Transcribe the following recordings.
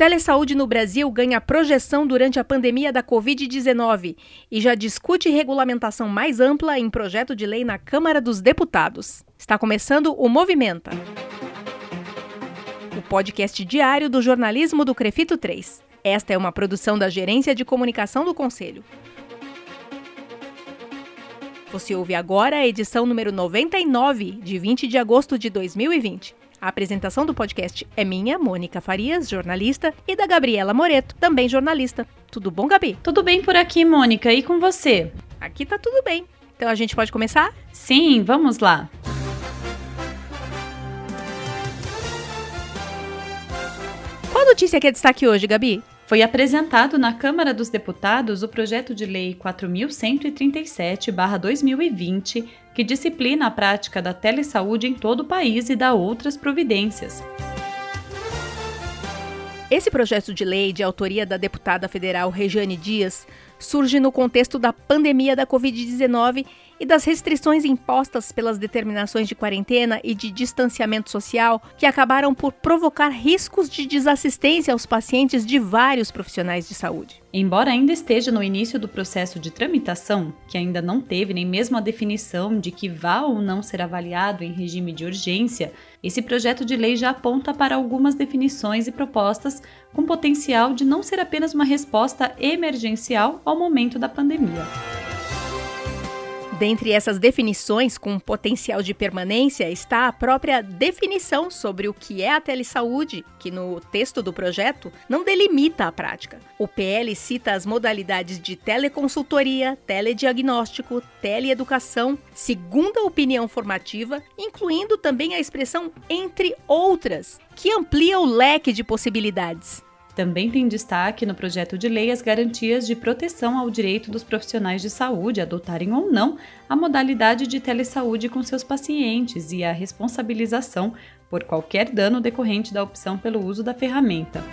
Telesaúde no Brasil ganha projeção durante a pandemia da Covid-19 e já discute regulamentação mais ampla em projeto de lei na Câmara dos Deputados. Está começando o Movimenta. O podcast diário do jornalismo do Crefito 3. Esta é uma produção da Gerência de Comunicação do Conselho. Você ouve agora a edição número 99, de 20 de agosto de 2020. A apresentação do podcast é minha, Mônica Farias, jornalista, e da Gabriela Moreto, também jornalista. Tudo bom, Gabi? Tudo bem por aqui, Mônica, e com você? Aqui tá tudo bem. Então a gente pode começar? Sim, vamos lá. Qual notícia que é destaque hoje, Gabi? Foi apresentado na Câmara dos Deputados o projeto de lei 4137/2020, que disciplina a prática da telesaúde em todo o país e dá outras providências. Esse projeto de lei, de autoria da deputada federal Regiane Dias, surge no contexto da pandemia da Covid-19 e das restrições impostas pelas determinações de quarentena e de distanciamento social, que acabaram por provocar riscos de desassistência aos pacientes de vários profissionais de saúde. Embora ainda esteja no início do processo de tramitação, que ainda não teve nem mesmo a definição de que vá ou não ser avaliado em regime de urgência, esse projeto de lei já aponta para algumas definições e propostas com potencial de não ser apenas uma resposta emergencial ao momento da pandemia. Dentre essas definições com potencial de permanência está a própria definição sobre o que é a telesaúde, que no texto do projeto não delimita a prática. O PL cita as modalidades de teleconsultoria, telediagnóstico, teleeducação, segunda opinião formativa, incluindo também a expressão entre outras, que amplia o leque de possibilidades. Também tem destaque no projeto de lei as garantias de proteção ao direito dos profissionais de saúde adotarem ou não a modalidade de telesaúde com seus pacientes e a responsabilização por qualquer dano decorrente da opção pelo uso da ferramenta.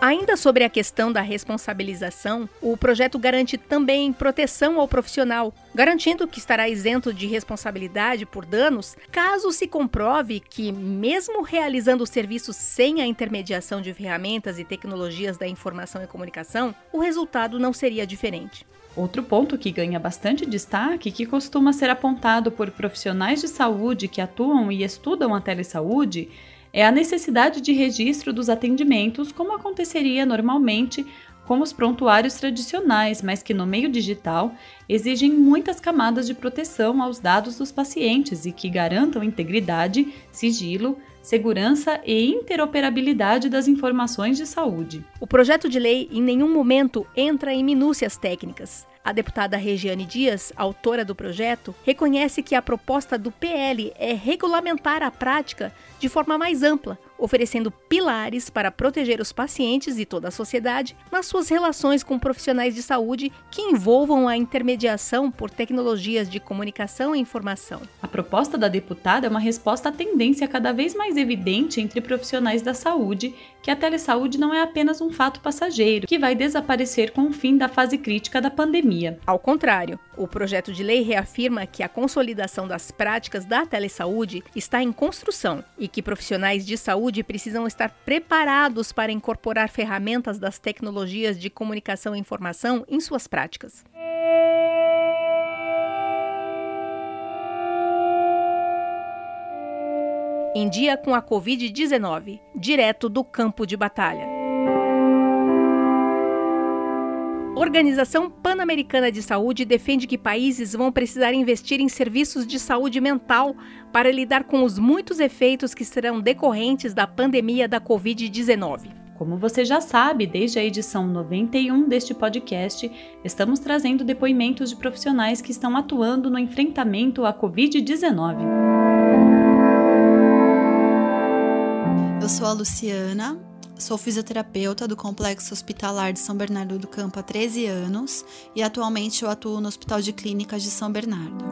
Ainda sobre a questão da responsabilização, o projeto garante também proteção ao profissional, garantindo que estará isento de responsabilidade por danos caso se comprove que, mesmo realizando o serviço sem a intermediação de ferramentas e tecnologias da informação e comunicação, o resultado não seria diferente. Outro ponto que ganha bastante destaque, que costuma ser apontado por profissionais de saúde que atuam e estudam a telesaúde, é a necessidade de registro dos atendimentos, como aconteceria normalmente com os prontuários tradicionais, mas que no meio digital exigem muitas camadas de proteção aos dados dos pacientes e que garantam integridade, sigilo, segurança e interoperabilidade das informações de saúde. O projeto de lei em nenhum momento entra em minúcias técnicas. A deputada Regiane Dias, autora do projeto, reconhece que a proposta do PL é regulamentar a prática de forma mais ampla, oferecendo pilares para proteger os pacientes e toda a sociedade nas suas relações com profissionais de saúde que envolvam a intermediação por tecnologias de comunicação e informação. A proposta da deputada é uma resposta à tendência cada vez mais evidente entre profissionais da saúde que a telesaúde não é apenas um fato passageiro que vai desaparecer com o fim da fase crítica da pandemia. Ao contrário, o projeto de lei reafirma que a consolidação das práticas da telesaúde está em construção e que profissionais de saúde precisam estar preparados para incorporar ferramentas das tecnologias de comunicação e informação em suas práticas. Em dia com a Covid-19, direto do campo de batalha. Organização Pan-Americana de Saúde defende que países vão precisar investir em serviços de saúde mental para lidar com os muitos efeitos que serão decorrentes da pandemia da Covid-19. Como você já sabe, desde a edição 91 deste podcast, estamos trazendo depoimentos de profissionais que estão atuando no enfrentamento à Covid-19. Eu sou a Luciana, sou fisioterapeuta do Complexo Hospitalar de São Bernardo do Campo há 13 anos e atualmente eu atuo no Hospital de Clínicas de São Bernardo.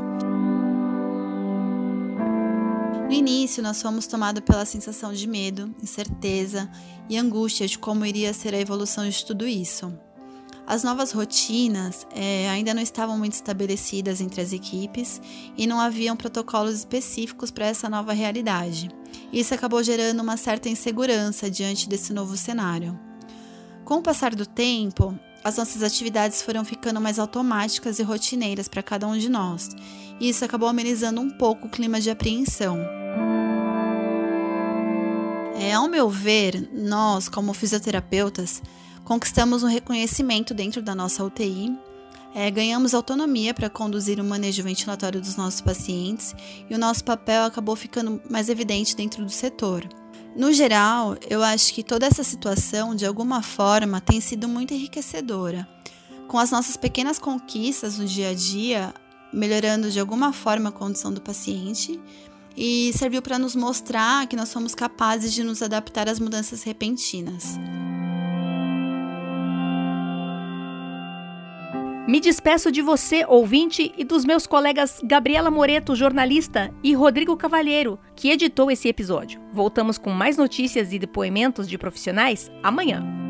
No início, nós fomos tomados pela sensação de medo, incerteza e angústia de como iria ser a evolução de tudo isso. As novas rotinas é, ainda não estavam muito estabelecidas entre as equipes e não haviam protocolos específicos para essa nova realidade. Isso acabou gerando uma certa insegurança diante desse novo cenário. Com o passar do tempo, as nossas atividades foram ficando mais automáticas e rotineiras para cada um de nós, e isso acabou amenizando um pouco o clima de apreensão. É, ao meu ver, nós, como fisioterapeutas, conquistamos um reconhecimento dentro da nossa UTI, é, ganhamos autonomia para conduzir o manejo ventilatório dos nossos pacientes e o nosso papel acabou ficando mais evidente dentro do setor. No geral, eu acho que toda essa situação, de alguma forma, tem sido muito enriquecedora. Com as nossas pequenas conquistas no dia a dia, melhorando de alguma forma a condição do paciente, e serviu para nos mostrar que nós somos capazes de nos adaptar às mudanças repentinas. Me despeço de você, ouvinte, e dos meus colegas Gabriela Moreto, jornalista, e Rodrigo Cavalheiro, que editou esse episódio. Voltamos com mais notícias e depoimentos de profissionais amanhã.